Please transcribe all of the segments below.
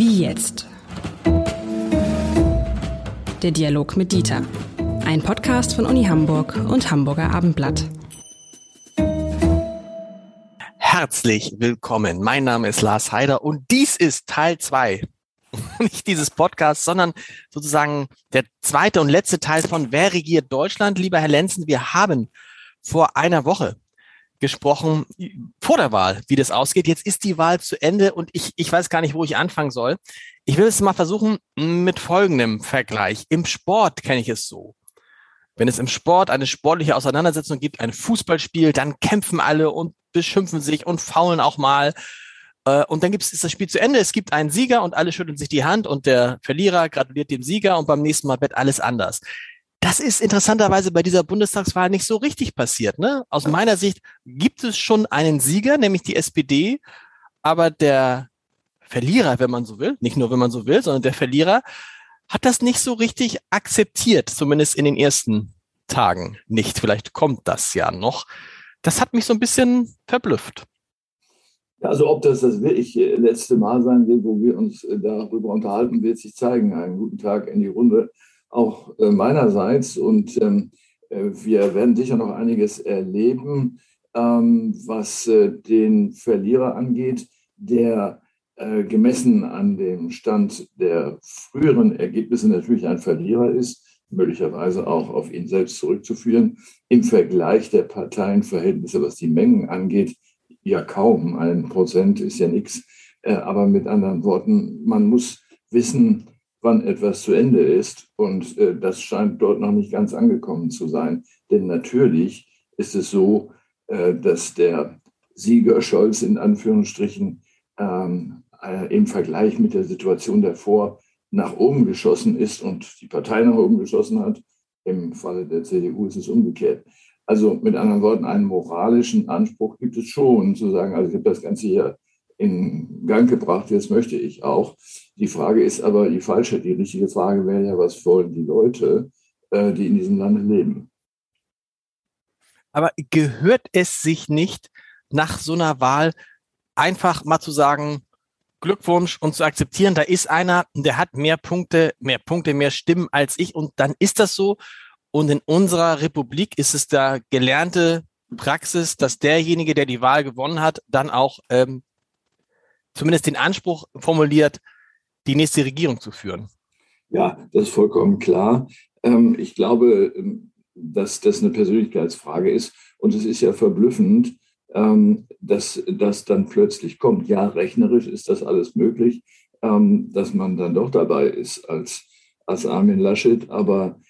Wie jetzt? Der Dialog mit Dieter. Ein Podcast von Uni Hamburg und Hamburger Abendblatt. Herzlich willkommen. Mein Name ist Lars Heider und dies ist Teil zwei nicht dieses Podcasts, sondern sozusagen der zweite und letzte Teil von Wer regiert Deutschland? Lieber Herr Lenzen, wir haben vor einer Woche gesprochen vor der Wahl, wie das ausgeht. Jetzt ist die Wahl zu Ende und ich, ich weiß gar nicht, wo ich anfangen soll. Ich will es mal versuchen mit folgendem Vergleich. Im Sport kenne ich es so. Wenn es im Sport eine sportliche Auseinandersetzung gibt, ein Fußballspiel, dann kämpfen alle und beschimpfen sich und faulen auch mal. Äh, und dann gibt es ist das Spiel zu Ende. Es gibt einen Sieger und alle schütteln sich die Hand und der Verlierer gratuliert dem Sieger und beim nächsten Mal wird alles anders. Das ist interessanterweise bei dieser Bundestagswahl nicht so richtig passiert. Ne? Aus meiner Sicht gibt es schon einen Sieger, nämlich die SPD, aber der Verlierer, wenn man so will, nicht nur wenn man so will, sondern der Verlierer hat das nicht so richtig akzeptiert, zumindest in den ersten Tagen nicht. Vielleicht kommt das ja noch. Das hat mich so ein bisschen verblüfft. Also ob das das wirklich letzte Mal sein wird, wo wir uns darüber unterhalten, wird sich zeigen. Einen guten Tag in die Runde auch äh, meinerseits. Und ähm, äh, wir werden sicher noch einiges erleben, ähm, was äh, den Verlierer angeht, der gemessen an dem Stand der früheren Ergebnisse natürlich ein Verlierer ist, möglicherweise auch auf ihn selbst zurückzuführen. Im Vergleich der Parteienverhältnisse, was die Mengen angeht, ja kaum. Ein Prozent ist ja nichts. Aber mit anderen Worten, man muss wissen, wann etwas zu Ende ist. Und äh, das scheint dort noch nicht ganz angekommen zu sein. Denn natürlich ist es so, äh, dass der Sieger Scholz in Anführungsstrichen ähm, äh, im Vergleich mit der Situation davor nach oben geschossen ist und die Partei nach oben geschossen hat. Im Falle der CDU ist es umgekehrt. Also mit anderen Worten, einen moralischen Anspruch gibt es schon, zu sagen, also ich habe das Ganze hier in Gang gebracht. Jetzt möchte ich auch. Die Frage ist aber die falsche. Die richtige Frage wäre ja, was wollen die Leute, äh, die in diesem Lande leben? Aber gehört es sich nicht nach so einer Wahl einfach mal zu sagen, Glückwunsch und zu akzeptieren, da ist einer, der hat mehr Punkte, mehr Punkte, mehr Stimmen als ich und dann ist das so. Und in unserer Republik ist es da gelernte Praxis, dass derjenige, der die Wahl gewonnen hat, dann auch ähm, zumindest den Anspruch formuliert, die nächste Regierung zu führen. Ja, das ist vollkommen klar. Ähm, ich glaube, ähm, dass das eine Persönlichkeitsfrage ist. Und es ist ja verblüffend, ähm, dass das dann plötzlich kommt. Ja, rechnerisch ist das alles möglich, dass man dann doch dabei ist als, als Armin Laschet. Aber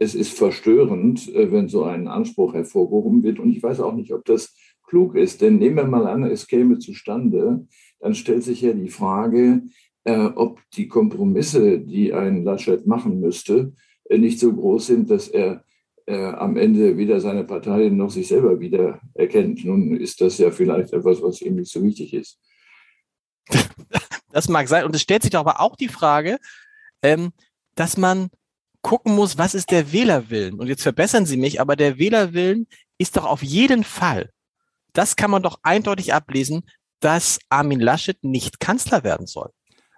es ist verstörend, äh, wenn so ein Anspruch hervorgehoben wird. Und ich weiß auch nicht, ob das klug ist. Denn nehmen wir mal an, es käme zustande, dann stellt sich ja die Frage, äh, ob die Kompromisse, die ein Laschet machen müsste, äh, nicht so groß sind, dass er äh, am Ende weder seine Partei noch sich selber wieder erkennt. Nun ist das ja vielleicht etwas, was ihm nicht so wichtig ist. Das mag sein. Und es stellt sich doch aber auch die Frage, ähm, dass man gucken muss, was ist der Wählerwillen? Und jetzt verbessern Sie mich, aber der Wählerwillen ist doch auf jeden Fall das kann man doch eindeutig ablesen, dass Armin Laschet nicht Kanzler werden soll.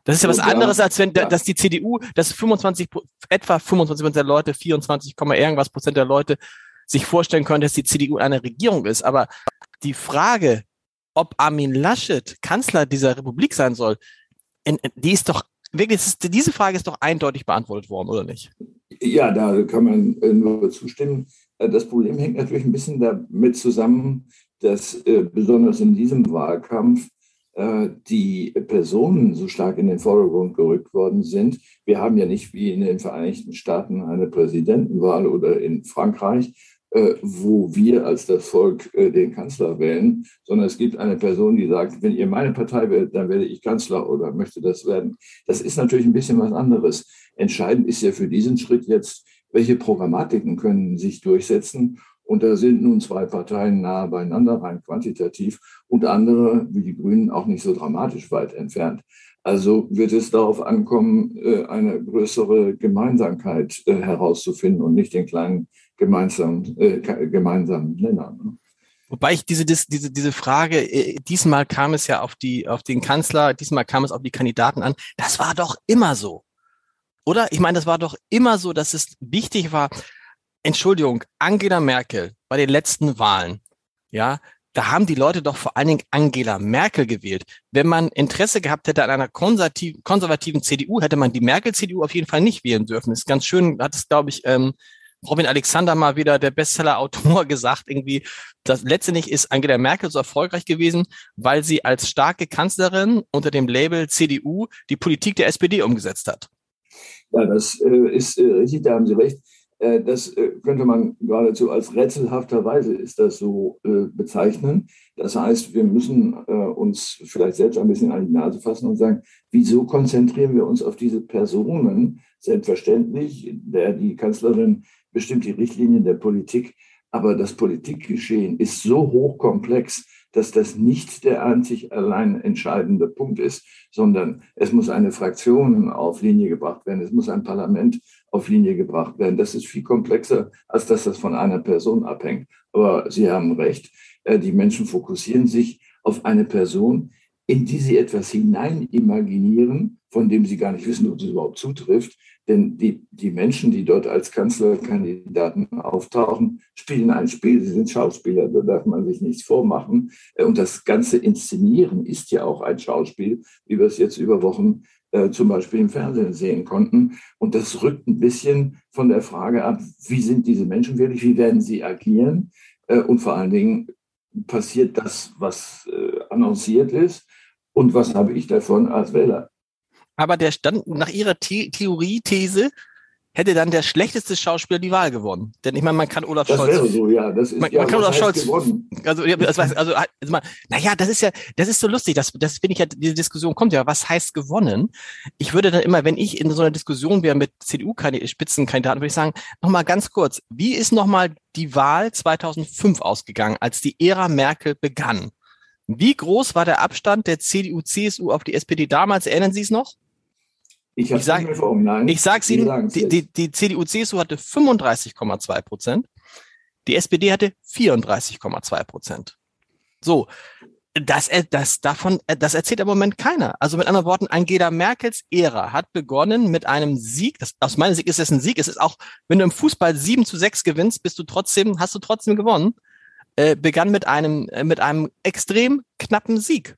Das ist ja was anderes, als wenn, dass die CDU, dass 25, etwa 25 Prozent der Leute, 24, irgendwas Prozent der Leute sich vorstellen können, dass die CDU eine Regierung ist. Aber die Frage, ob Armin Laschet Kanzler dieser Republik sein soll, die ist doch wirklich, ist, diese Frage ist doch eindeutig beantwortet worden, oder nicht? Ja, da kann man nur zustimmen. Das Problem hängt natürlich ein bisschen damit zusammen, dass äh, besonders in diesem Wahlkampf die Personen so stark in den Vordergrund gerückt worden sind. Wir haben ja nicht wie in den Vereinigten Staaten eine Präsidentenwahl oder in Frankreich, äh, wo wir als das Volk äh, den Kanzler wählen, sondern es gibt eine Person, die sagt, wenn ihr meine Partei wählt, dann werde ich Kanzler oder möchte das werden. Das ist natürlich ein bisschen was anderes. Entscheidend ist ja für diesen Schritt jetzt, welche Programmatiken können sich durchsetzen und da sind nun zwei Parteien nahe beieinander, rein quantitativ, und andere, wie die Grünen, auch nicht so dramatisch weit entfernt. Also wird es darauf ankommen, äh, eine größere Gemeinsamkeit äh, herauszufinden und nicht den kleinen gemeinsamen, äh, gemeinsamen Nenner. Ne? Wobei ich diese, diese, diese Frage, diesmal kam es ja auf die, auf den Kanzler, diesmal kam es auf die Kandidaten an. Das war doch immer so. Oder? Ich meine, das war doch immer so, dass es wichtig war. Entschuldigung, Angela Merkel bei den letzten Wahlen, ja, da haben die Leute doch vor allen Dingen Angela Merkel gewählt. Wenn man Interesse gehabt hätte an einer konservativen, konservativen CDU, hätte man die Merkel-CDU auf jeden Fall nicht wählen dürfen. Ist ganz schön, hat es, glaube ich, ähm, Robin Alexander mal wieder der Bestseller-Autor gesagt, irgendwie, dass letztendlich ist Angela Merkel so erfolgreich gewesen, weil sie als starke Kanzlerin unter dem Label CDU die Politik der SPD umgesetzt hat. Ja, das äh, ist äh, richtig, da haben Sie recht. Äh, das äh, könnte man geradezu als rätselhafterweise ist das so äh, bezeichnen. Das heißt, wir müssen uns vielleicht selbst ein bisschen an die Nase fassen und sagen, wieso konzentrieren wir uns auf diese Personen? Selbstverständlich, der, die Kanzlerin bestimmt die Richtlinien der Politik, aber das Politikgeschehen ist so hochkomplex, dass das nicht der einzig allein entscheidende Punkt ist, sondern es muss eine Fraktion auf Linie gebracht werden, es muss ein Parlament auf Linie gebracht werden. Das ist viel komplexer, als dass das von einer Person abhängt. Aber Sie haben recht, äh, die Menschen fokussieren sich auf eine Person, in die sie etwas hinein imaginieren, von dem sie gar nicht wissen, ob es überhaupt zutrifft. Denn die, die Menschen, die dort als Kanzlerkandidaten auftauchen, spielen ein Spiel. Sie sind Schauspieler, da darf man sich nichts vormachen. Äh, und das ganze Inszenieren ist ja auch ein Schauspiel, wie wir es jetzt über Wochen äh, zum Beispiel im Fernsehen sehen konnten. Und das rückt ein bisschen von der Frage ab, wie sind diese Menschen wirklich, wie werden sie agieren? Äh, und vor allen Dingen passiert das, was äh, annonciert ist und was habe ich davon als Wähler. Aber der stand nach Ihrer The Theorie, These, hätte dann der schlechteste Schauspieler die Wahl gewonnen. Denn ich meine, man kann Olaf das Scholz. Wäre so, ja. Das ist, man, ja, man kann Olaf Scholz. Gewonnen? Also, also, also, also, naja, das ist ja, das ist so lustig. Das, das finde ich ja, diese Diskussion kommt ja. Was heißt gewonnen? Ich würde dann immer, wenn ich in so einer Diskussion wäre mit CDU-Spitzenkandidaten, würde ich sagen, nochmal ganz kurz. Wie ist nochmal die Wahl 2005 ausgegangen, als die Ära Merkel begann? Wie groß war der Abstand der CDU, CSU auf die SPD damals? Erinnern Sie es noch? Ich, ich sage ich sag's Ihnen, die, die, die CDU-CSU hatte 35,2 Prozent, die SPD hatte 34,2 Prozent. So, das, das, davon, das erzählt im Moment keiner. Also mit anderen Worten, Angela Merkels Ära hat begonnen mit einem Sieg. Das, aus meiner Sicht ist es ein Sieg. Es ist auch, wenn du im Fußball 7 zu 6 gewinnst, bist du trotzdem, hast du trotzdem gewonnen. Äh, begann mit einem, äh, mit einem extrem knappen Sieg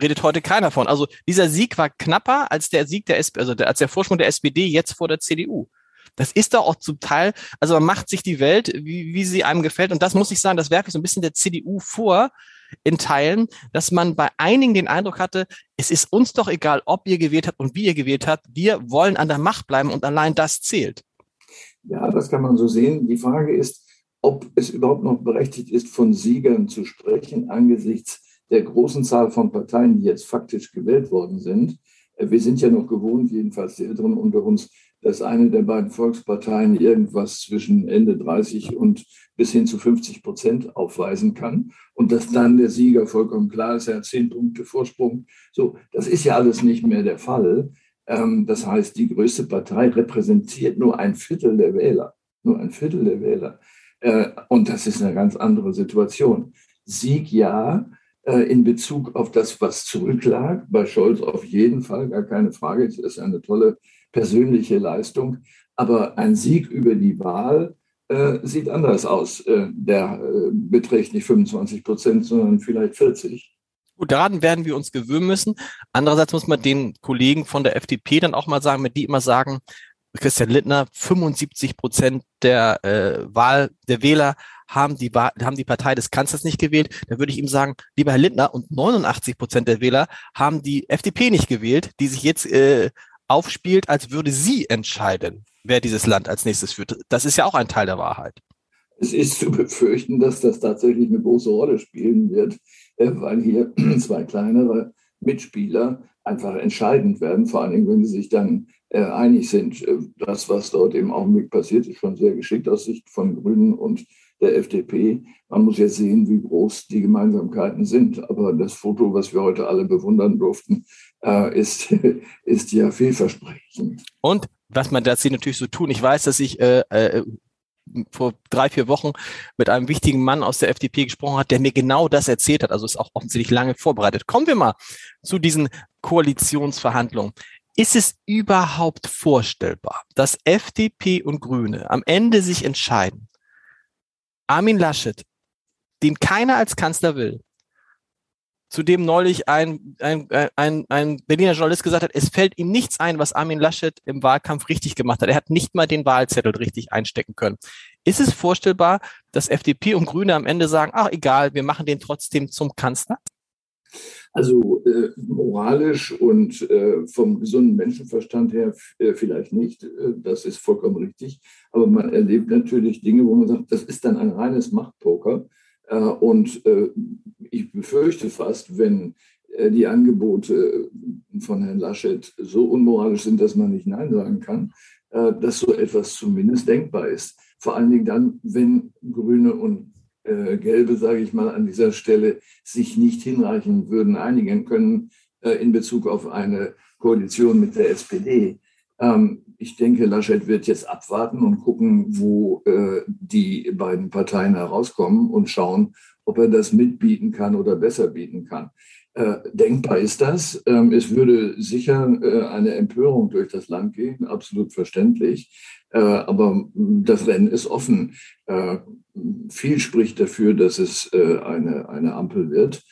redet heute keiner von. Also dieser Sieg war knapper als der Sieg der SPD, also der, als der Vorsprung der SPD jetzt vor der CDU. Das ist doch auch zum Teil, also man macht sich die Welt, wie, wie sie einem gefällt. Und das muss ich sagen, das werfe ich so ein bisschen der CDU vor in Teilen, dass man bei einigen den Eindruck hatte, es ist uns doch egal, ob ihr gewählt habt und wie ihr gewählt habt. Wir wollen an der Macht bleiben und allein das zählt. Ja, das kann man so sehen. Die Frage ist, ob es überhaupt noch berechtigt ist, von Siegern zu sprechen angesichts der großen Zahl von Parteien, die jetzt faktisch gewählt worden sind. Äh, wir sind ja noch gewohnt, jedenfalls die Älteren unter uns, dass eine der beiden Volksparteien irgendwas zwischen Ende 30 und bis hin zu 50 Prozent aufweisen kann und dass dann der Sieger vollkommen klar ist, er hat zehn Punkte Vorsprung. So, das ist ja alles nicht mehr der Fall. Ähm, das heißt, die größte Partei repräsentiert nur ein Viertel der Wähler, nur ein Viertel der Wähler. Äh, und das ist eine ganz andere Situation. Sieg ja, äh, in Bezug auf das, was zurücklag. Bei Scholz auf jeden Fall, gar keine Frage. Es ist eine tolle persönliche Leistung. Aber ein Sieg über die Wahl äh, sieht anders aus. Der beträgt nicht 25 Prozent, sondern vielleicht 40. Gut, daran werden wir uns gewöhnen müssen. Andererseits muss man den Kollegen von der FDP dann auch mal sagen, mit die immer sagen, Christian Littner, 75 Prozent der äh, Wahl der Wähler haben die, haben die Partei des Kanzlers nicht gewählt, dann würde ich ihm sagen, lieber Herr Lindner, und 89 Prozent der Wähler haben die FDP nicht gewählt, die sich jetzt äh, aufspielt, als würde sie entscheiden, wer dieses Land als nächstes führt. Das ist ja auch ein Teil der Wahrheit. Es ist zu befürchten, dass das tatsächlich eine große Rolle spielen wird, äh, weil hier zwei kleinere Mitspieler einfach entscheidend werden, vor allen Dingen, wenn sie sich dann einig sind. Äh, das, was dort im Augenblick passiert, ist schon sehr geschickt aus Sicht von Grünen und der FDP. Man muss jetzt sehen, wie groß die Gemeinsamkeiten sind. Aber das Foto, was wir heute alle bewundern durften, äh, ist, ist ja vielversprechend. Und was man da sieht natürlich so tun, ich weiß, dass ich äh, äh, vor drei, vier Wochen mit einem wichtigen Mann aus der FDP gesprochen hat, der mir genau das erzählt hat. Also ist auch offensichtlich lange vorbereitet. Kommen wir mal zu diesen Koalitionsverhandlungen. Ist es überhaupt vorstellbar, dass FDP und Grüne am Ende sich entscheiden, Armin Laschet, den keiner als Kanzler will, zu dem neulich ein, ein, ein, ein Berliner Journalist gesagt hat, es fällt ihm nichts ein, was Armin Laschet im Wahlkampf richtig gemacht hat. Er hat nicht mal den Wahlzettel richtig einstecken können. Ist es vorstellbar, dass FDP und Grüne am Ende sagen, ach egal, wir machen den trotzdem zum Kanzler? Also äh, moralisch und äh, vom gesunden Menschenverstand her äh, vielleicht nicht, äh, das ist vollkommen richtig. Aber man erlebt natürlich Dinge, wo man sagt, das ist dann ein reines Machtpoker. Äh, und äh, ich befürchte fast, wenn die Angebote von Herrn Laschet so unmoralisch sind, dass man nicht Nein sagen kann, dass so etwas zumindest denkbar ist. Vor allen Dingen dann, wenn Grüne und Gelbe, sage ich mal, an dieser Stelle sich nicht hinreichend würden einigen können in Bezug auf eine Koalition mit der SPD. Ähm, ich denke, Laschet wird jetzt abwarten und gucken, wo äh, die beiden Parteien herauskommen und schauen, ob er das mitbieten kann oder besser bieten kann. Äh, denkbar ist das. Ähm, es würde sicher äh, eine Empörung durch das Land gehen, absolut verständlich. Äh, aber das Rennen ist offen. Viel spricht dafür, dass es äh, eine, eine Ampel wird.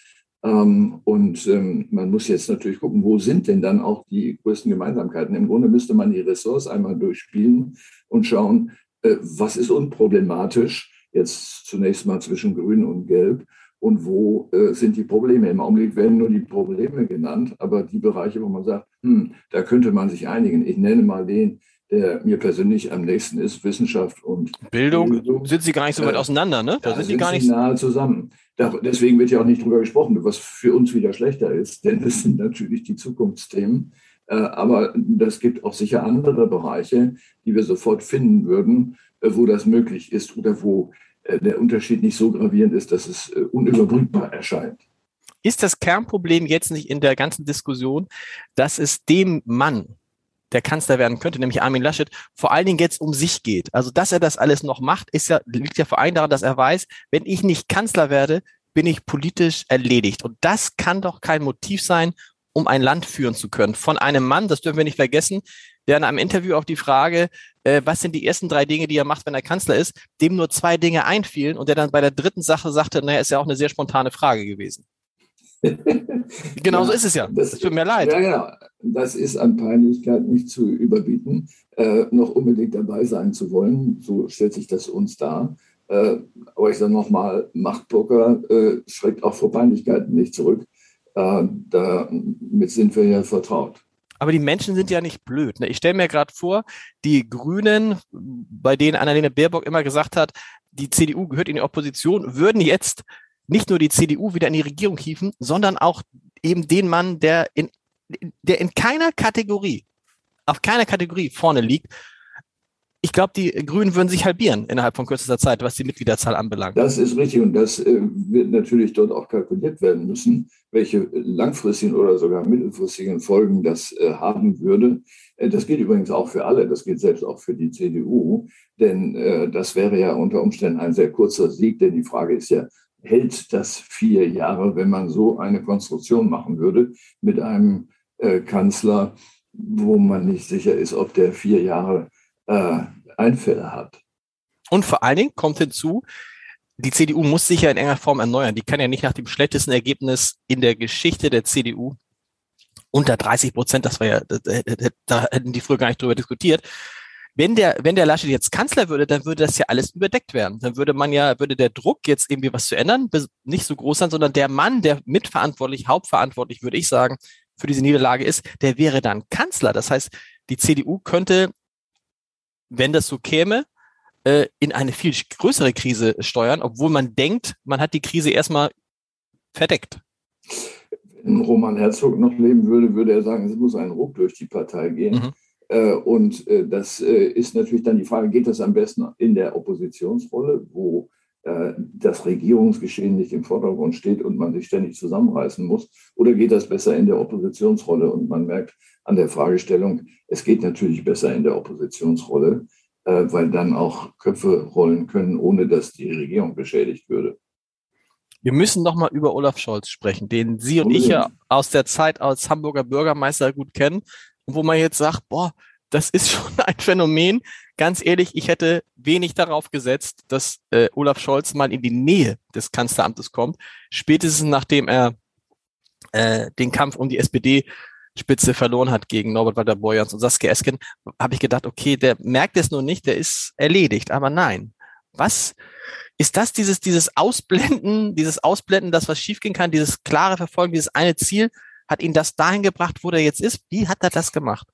Ähm, und ähm, man muss jetzt natürlich gucken, wo sind denn dann auch die größten Gemeinsamkeiten? Im Grunde müsste man die Ressorts einmal durchspielen und schauen, äh, was ist unproblematisch jetzt zunächst mal zwischen Grün und Gelb und wo äh, sind die Probleme? Im Augenblick werden nur die Probleme genannt, aber die Bereiche, wo man sagt, hm, da könnte man sich einigen. Ich nenne mal den, der mir persönlich am nächsten ist, Wissenschaft und Bildung. Bildung. Sind sie gar nicht so weit äh, auseinander, ne? Da, da sind die gar nicht nahe zusammen. Da, deswegen wird ja auch nicht drüber gesprochen, was für uns wieder schlechter ist, denn es sind natürlich die Zukunftsthemen. Äh, aber das gibt auch sicher andere Bereiche, die wir sofort finden würden, äh, wo das möglich ist oder wo der Unterschied nicht so gravierend ist, dass es unüberbrückbar erscheint. Ist das Kernproblem jetzt nicht in der ganzen Diskussion, dass es dem Mann, der Kanzler werden könnte, nämlich Armin Laschet, vor allen Dingen jetzt um sich geht. Also, dass er das alles noch macht, ist ja, liegt ja vor allem daran, dass er weiß, wenn ich nicht Kanzler werde, bin ich politisch erledigt. Und das kann doch kein Motiv sein, um ein Land führen zu können. Von einem Mann, das dürfen wir nicht vergessen, der in einem Interview auf die Frage, äh, was sind die ersten drei Dinge, die er macht, wenn er Kanzler ist, dem nur zwei Dinge einfielen und der dann bei der dritten Sache sagte, naja, ist ja auch eine sehr spontane Frage gewesen. genau ja, so ist es ja. Das, das tut mir leid. Ja, genau. Das ist an Peinlichkeit nicht zu überbieten, äh, noch unbedingt dabei sein zu wollen. So stellt sich das uns dar. Äh, aber ich sage nochmal, Machtpoker äh, schreckt auch vor Peinlichkeiten nicht zurück. Äh, damit sind wir ja vertraut. Aber die Menschen sind ja nicht blöd. Ne? Ich stelle mir gerade vor, die Grünen, bei denen Annalena Baerbock immer gesagt hat, die CDU gehört in die Opposition, würden jetzt nicht nur die CDU wieder in die Regierung hieven, sondern auch eben den Mann, der in, der in keiner Kategorie, auf keiner Kategorie vorne liegt. Ich glaube, die Grünen würden sich halbieren innerhalb von kürzester Zeit, was die Mitgliederzahl anbelangt. Das ist richtig und das äh, wird natürlich dort auch kalkuliert werden müssen, welche langfristigen oder sogar mittelfristigen Folgen das äh, haben würde. Äh, das gilt übrigens auch für alle, das gilt selbst auch für die CDU, denn das wäre ja unter Umständen ein sehr kurzer Sieg, denn die Frage ist ja, hält das vier Jahre, wenn man so eine Konstruktion machen würde mit einem äh, Kanzler, wo man nicht sicher ist, ob der vier Jahre äh, Einfälle hat. Und vor allen Dingen kommt hinzu, die CDU muss sich ja in enger Form erneuern. Die kann ja nicht nach dem schlechtesten Ergebnis in der Geschichte der CDU unter 30 Prozent, das war ja, da, hätten die früher gar nicht drüber diskutiert, wenn der, wenn der Laschet jetzt Kanzler würde, dann würde das ja alles überdeckt werden. Dann würde man ja, würde der Druck jetzt irgendwie was zu ändern nicht so groß sein, sondern der Mann, der mitverantwortlich, hauptverantwortlich, würde ich sagen, für diese Niederlage ist, der wäre dann Kanzler. Das heißt, die CDU könnte, wenn das so käme, äh, in eine viel größere Krise steuern, obwohl man denkt, man hat die Krise erstmal verdeckt. Wenn Roman Herzog noch leben würde, würde er sagen, es muss ein Ruck durch die Partei gehen. Mhm. Äh, und äh, das äh, ist natürlich dann die Frage, geht das am besten in der Oppositionsrolle, wo das Regierungsgeschehen nicht im Vordergrund steht und man sich ständig zusammenreißen muss? Oder geht das besser in der Oppositionsrolle? Und man merkt an der Fragestellung, es geht natürlich besser in der Oppositionsrolle. weil dann auch Köpfe rollen können, ohne dass die Regierung beschädigt würde. Wir müssen noch mal über Olaf Scholz sprechen, den Sie und ich ja aus der Zeit als Hamburger Bürgermeister gut kennen wo man jetzt sagt, boah, das ist schon ein Phänomen. Ganz ehrlich, ich hätte wenig darauf gesetzt, dass äh, Olaf Scholz mal in die Nähe des Kanzleramtes kommt, spätestens nachdem er äh, den Kampf um die SPD Spitze verloren hat gegen Norbert Walter Borjans und Saskia Esken, habe ich gedacht, okay, der merkt es nur nicht, der ist erledigt. Aber nein. Was ist das, dieses, dieses Ausblenden, dieses Ausblenden, das was schiefgehen kann, dieses klare Verfolgen, dieses eine Ziel, hat ihn das dahin gebracht, wo der jetzt ist? Wie hat er das gemacht?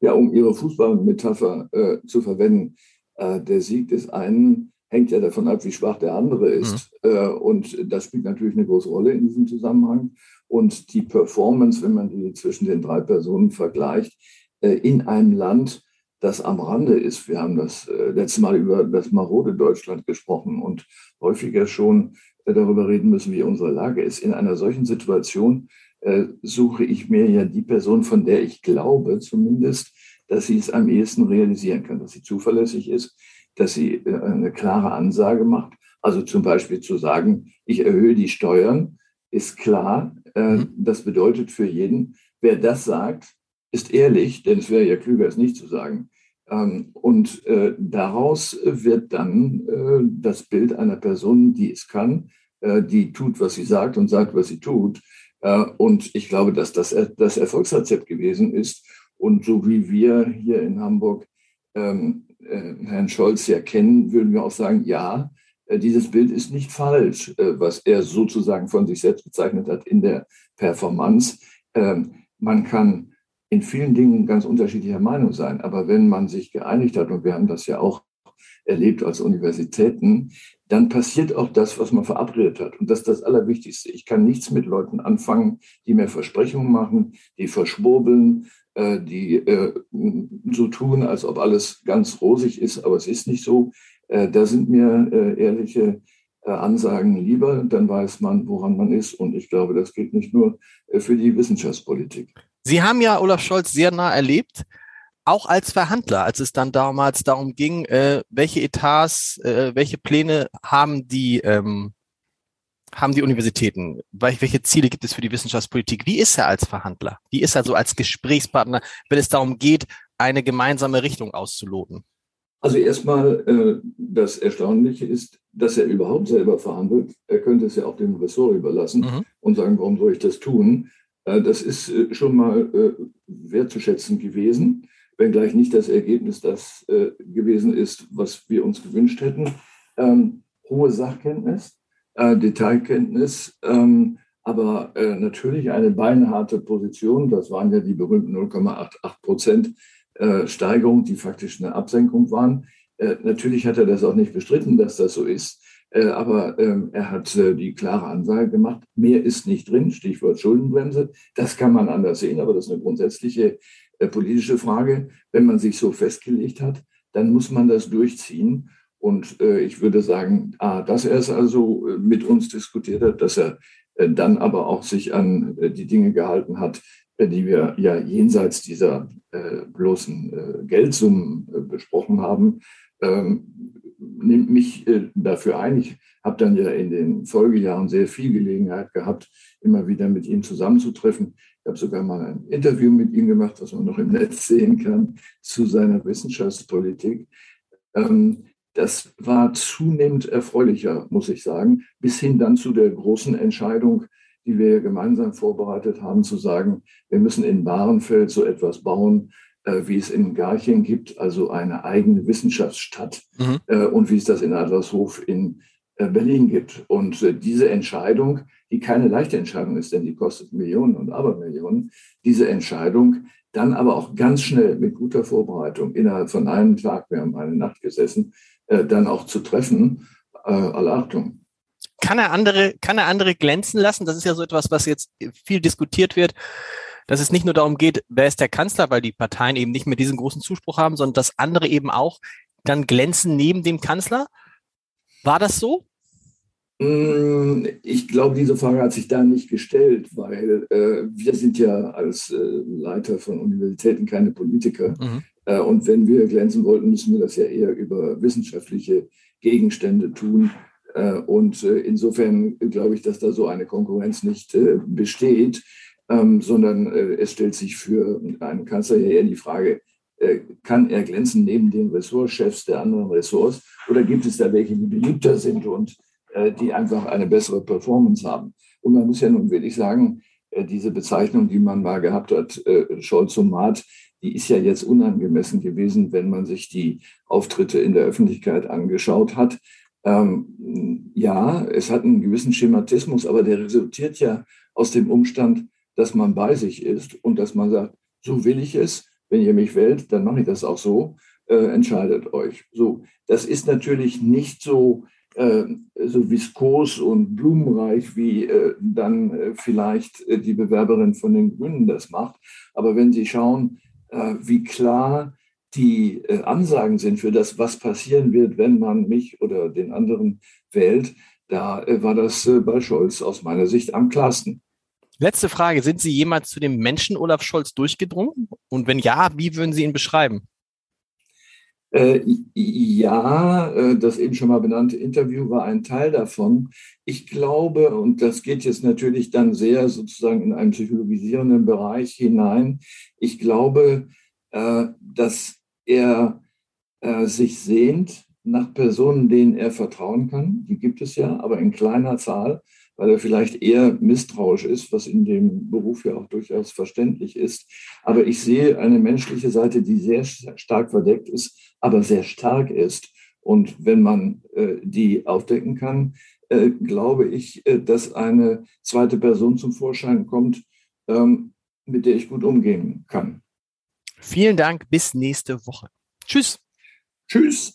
Ja, um Ihre Fußballmetapher äh, zu verwenden, äh, der Sieg des einen hängt ja davon ab, wie schwach der andere ist. Mhm. Äh, und das spielt natürlich eine große Rolle in diesem Zusammenhang. Und die Performance, wenn man die zwischen den drei Personen vergleicht, äh, in einem Land, das am Rande ist. Wir haben das äh, letzte Mal über das marode Deutschland gesprochen und häufiger schon äh, darüber reden müssen, wie unsere Lage ist. In einer solchen Situation suche ich mir ja die Person, von der ich glaube zumindest, dass sie es am ehesten realisieren kann, dass sie zuverlässig ist, dass sie eine klare Ansage macht. Also zum Beispiel zu sagen, ich erhöhe die Steuern, ist klar. Äh, mhm. Das bedeutet für jeden, wer das sagt, ist ehrlich, denn es wäre ja klüger, es nicht zu sagen. Ähm, und äh, daraus wird dann äh, das Bild einer Person, die es kann, die tut, was sie sagt und sagt, was sie tut. Und ich glaube, dass das das Erfolgsrezept gewesen ist. Und so wie wir hier in Hamburg ähm, Herrn Scholz ja kennen, würden wir auch sagen, ja, äh, dieses Bild ist nicht falsch, äh, was er sozusagen von sich selbst bezeichnet hat in der Performance. Ähm, man kann in vielen Dingen ganz unterschiedlicher Meinung sein, aber wenn man sich geeinigt hat, und wir haben das ja auch erlebt als Universitäten, dann passiert auch das, was man verabredet hat. Und das ist das Allerwichtigste. Ich kann nichts mit Leuten anfangen, die mir Versprechungen machen, die verschwurbeln, äh, die so tun, als ob alles ganz rosig ist, aber es ist nicht so. Äh, da sind mir äh, ehrliche äh, Ansagen lieber, dann weiß man, woran man ist. Und ich glaube, das gilt nicht nur für die Wissenschaftspolitik. Sie haben ja Olaf Scholz sehr nah erlebt, auch als Verhandler, als es dann damals darum ging, welche Etats, welche Pläne haben die, ähm, haben die Universitäten? Welche Ziele gibt es für die Wissenschaftspolitik? Wie ist er als Verhandler? Wie ist er so als Gesprächspartner, wenn es darum geht, eine gemeinsame Richtung auszuloten? Also erstmal, äh, das Erstaunliche ist, dass er überhaupt selber verhandelt. Er könnte es ja auch dem Ressort überlassen mhm. und sagen, warum soll ich das tun? Äh, das ist äh, schon mal äh, wertzuschätzen gewesen, wenngleich nicht das Ergebnis das äh, gewesen ist, was wir uns gewünscht hätten. Ähm, hohe Sachkenntnis, äh, Detailkenntnis, ähm, aber natürlich eine beinharte Position. Das waren ja die berühmten 0,88 Prozent äh, Steigerung, die faktisch eine Absenkung waren. Äh, natürlich hat er das auch nicht bestritten, dass das so ist. Äh, aber ähm, er hat die klare Ansage gemacht, mehr ist nicht drin, Stichwort Schuldenbremse. Das kann man anders sehen, aber das ist eine grundsätzliche politische Frage. Wenn man sich so festgelegt hat, dann muss man das durchziehen. Und ich würde sagen, ah, dass er es also mit uns diskutiert hat, dass er dann aber auch sich an die Dinge gehalten hat, die wir ja jenseits dieser äh, bloßen äh, Geldsummen äh, besprochen haben, ähm, nimmt mich äh, dafür ein. Ich habe dann ja in den Folgejahren sehr viel Gelegenheit gehabt, immer wieder mit ihm zusammenzutreffen. Ich habe sogar mal ein Interview mit ihm gemacht, was man noch im Netz sehen kann, zu seiner Wissenschaftspolitik. Ähm, das war zunehmend erfreulicher, muss ich sagen, bis hin dann zu der großen Entscheidung, die wir gemeinsam vorbereitet haben, zu sagen, wir müssen in Bahrenfeld so etwas bauen, wie es in Garching gibt, also eine eigene Wissenschaftsstadt mhm. äh, und wie es das in Adlershof in äh, Berlin gibt. Und äh, diese Entscheidung, die keine leichte Entscheidung ist, denn die kostet Millionen und Abermillionen, diese Entscheidung dann aber auch ganz schnell mit guter Vorbereitung innerhalb von einem Tag, wir haben eine Nacht gesessen, äh, dann auch zu treffen, äh, alle Achtung kann er andere, kann er andere glänzen lassen? Das ist ja so etwas, was jetzt viel diskutiert wird, dass es nicht nur darum geht, wer ist der Kanzler, weil die Parteien eben nicht mehr diesen großen Zuspruch haben, sondern dass andere eben auch dann glänzen neben dem Kanzler. War das so? Mm, ich glaube, diese Frage hat sich da nicht gestellt, weil äh, wir sind ja als äh, Leiter von Universitäten keine Politiker. Mhm. Äh, und wenn wir glänzen wollten, müssen wir das ja eher über wissenschaftliche Gegenstände tun. Äh, und äh, insofern glaube ich, dass da so eine Konkurrenz nicht besteht, ähm, sondern es stellt sich für einen Kanzler ja eher die Frage, kann er glänzen neben den Ressortchefs der anderen Ressorts oder gibt es da welche, die beliebter sind und die einfach eine bessere Performance haben? Und man muss ja nun wirklich sagen, diese Bezeichnung, die man mal gehabt hat, Scholz und Maat, die ist ja jetzt unangemessen gewesen, wenn man sich die Auftritte in der Öffentlichkeit angeschaut hat. Ähm, ja, es hat einen gewissen Schematismus, aber der resultiert ja aus dem Umstand, dass man bei sich ist und dass man sagt, so will ich es, wenn ihr mich wählt, dann mache ich das auch so, äh, entscheidet euch. So, das ist natürlich nicht so, äh, so viskos und blumenreich, wie äh, dann äh, vielleicht äh, die Bewerberin von den Grünen das macht. Aber wenn Sie schauen, äh, wie klar die Ansagen sind für das, was passieren wird, wenn man mich oder den anderen wählt, da war das bei Scholz aus meiner Sicht am klarsten. Letzte Frage. Sind Sie jemals zu dem Menschen Olaf Scholz durchgedrungen? Und wenn ja, wie würden Sie ihn beschreiben? Äh, ja, das eben schon mal benannte Interview war ein Teil davon. Ich glaube, und das geht jetzt natürlich dann sehr sozusagen in einen psychologisierenden Bereich hinein, ich glaube, äh, dass er äh, sich sehnt nach Personen, denen er vertrauen kann. Die gibt es ja, aber in kleiner Zahl, weil er vielleicht eher misstrauisch ist, was in dem Beruf ja auch durchaus verständlich ist. Aber ich sehe eine menschliche Seite, die sehr stark verdeckt ist, aber sehr stark ist. Und wenn man äh, die aufdecken kann, äh, glaube ich, äh, dass eine zweite Person zum Vorschein kommt, ähm, mit der ich gut umgehen kann. Vielen Dank, bis nächste Woche. Tschüss. Tschüss.